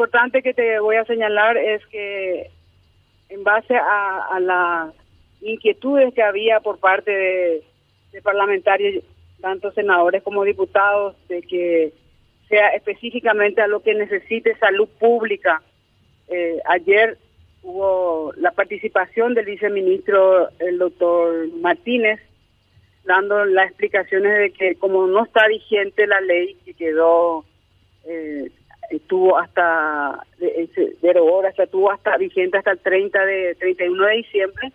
importante que te voy a señalar es que en base a, las inquietudes que había por parte de, parlamentarios, tanto senadores como diputados, de que sea específicamente a lo que necesite salud pública. Eh, ayer hubo la participación del viceministro, el doctor Martínez, dando las explicaciones de que como no está vigente la ley que quedó, estuvo hasta, derogó, hasta estuvo hasta vigente hasta el 30 de, 31 de diciembre,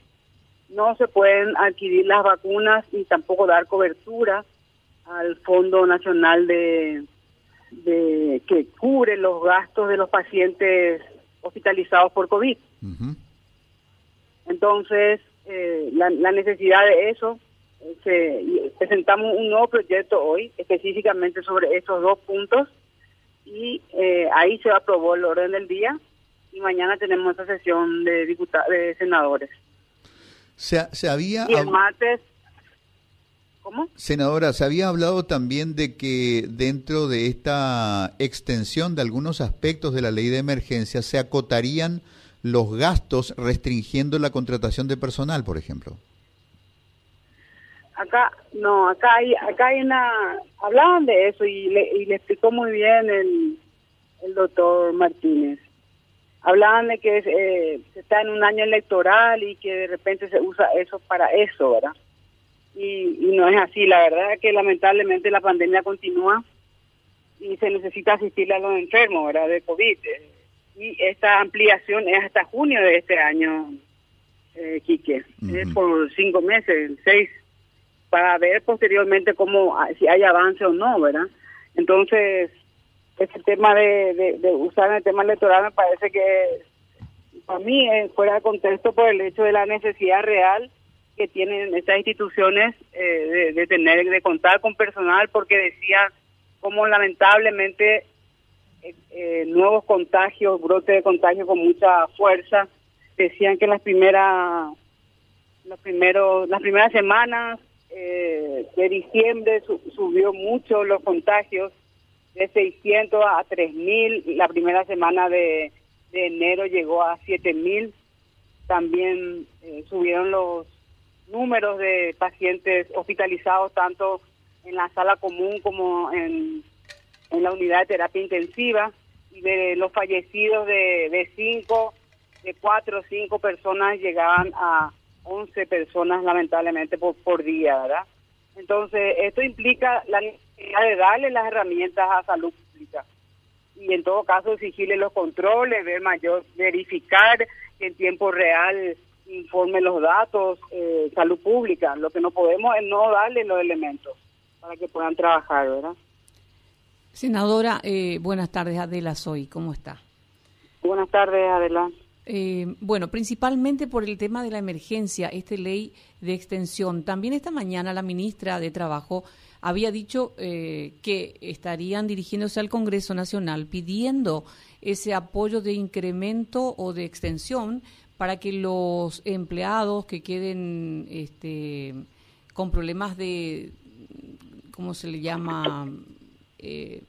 no se pueden adquirir las vacunas y tampoco dar cobertura al Fondo Nacional de de que cubre los gastos de los pacientes hospitalizados por COVID. Entonces, eh, la, necesidad de eso, eh, presentamos un nuevo proyecto hoy, específicamente sobre estos dos puntos, y eh, ahí se aprobó el orden del día, y mañana tenemos esta sesión de, diputados, de senadores. Se, se había... Y el martes ¿Cómo? Senadora, se había hablado también de que dentro de esta extensión de algunos aspectos de la ley de emergencia se acotarían los gastos restringiendo la contratación de personal, por ejemplo. Acá, no, acá hay, acá hay una, hablaban de eso y le, y le explicó muy bien el, el doctor Martínez. Hablaban de que eh, se está en un año electoral y que de repente se usa eso para eso, ¿verdad? y, no es así. La verdad es que lamentablemente la pandemia continúa y se necesita asistir a los enfermos ¿verdad? de COVID. Y esta ampliación es hasta junio de este año, eh, Quique. Es por cinco meses, seis, para ver posteriormente cómo, ah, si hay avance o no, ¿verdad? Entonces, ese tema de, de, usar el tema electoral me parece que para mí es fuera de contexto por el hecho de la necesidad real que tienen estas instituciones eh, de, tener, de contar con personal, porque decía como lamentablemente eh, eh, nuevos contagios, brotes de contagio con mucha fuerza, decían que las primeras, las primeras semanas de diciembre subió mucho los contagios, de 600 a 3000, la primera semana de, enero llegó a 7000, también subieron los números de pacientes hospitalizados tanto en la sala común como en, en la unidad de terapia intensiva y de los fallecidos de, de cinco, de cuatro o cinco personas llegaban a 11 personas lamentablemente por, por día, ¿verdad? Entonces, esto implica la necesidad de darle las herramientas a salud pública y en todo caso exigirle los controles, ver mayor, verificar en tiempo real informe los datos, eh, salud pública. Lo que no podemos es no darle los elementos para que puedan trabajar, ¿verdad? Senadora, eh, buenas tardes, Adela Soy, ¿cómo está? Buenas tardes, Adela. Eh, bueno, principalmente por el tema de la emergencia, esta ley de extensión. También esta mañana la ministra de Trabajo había dicho que estarían dirigiéndose al Congreso Nacional pidiendo ese apoyo de incremento o de extensión para que los empleados que queden este, con problemas de, ¿cómo se le llama? Eh,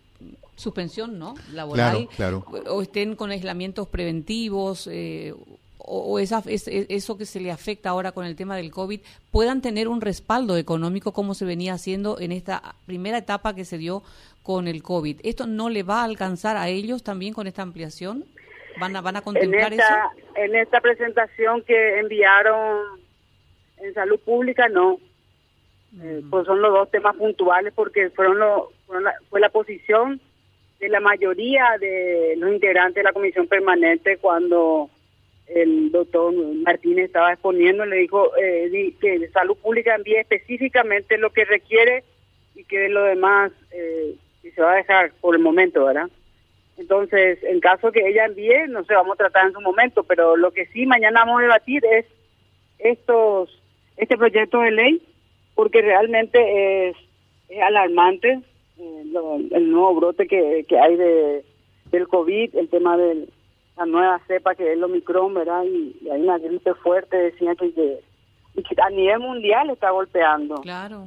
suspensión, ¿no? Laboral. Claro, O estén con aislamientos preventivos. Eh, o, esa, eso que se le afecta ahora con el tema del COVID, puedan tener un respaldo económico como se venía haciendo en esta primera etapa que se dio con el COVID. ¿Esto no le va a alcanzar a ellos también con esta ampliación? ¿Van a, van a contemplar en esta, eso? En esta presentación que enviaron en salud pública, no. Eh, pues son los dos temas puntuales porque fueron, lo, la, fue la posición de la mayoría de los integrantes de la comisión permanente cuando el doctor Martínez estaba exponiendo, le dijo eh, que salud pública envíe específicamente lo que requiere y que lo demás eh, se va a dejar por el momento, ¿verdad? Entonces, en caso que ella envíe, no sé, vamos a tratar en su momento, pero lo que sí mañana vamos a debatir es estos este proyecto de ley, porque realmente es, alarmante eh, el nuevo brote que, que hay de del COVID, el tema de la nueva cepa que es el Omicron, ¿verdad? Y, hay una gripe fuerte, decía que, que, a nivel mundial está golpeando. Claro.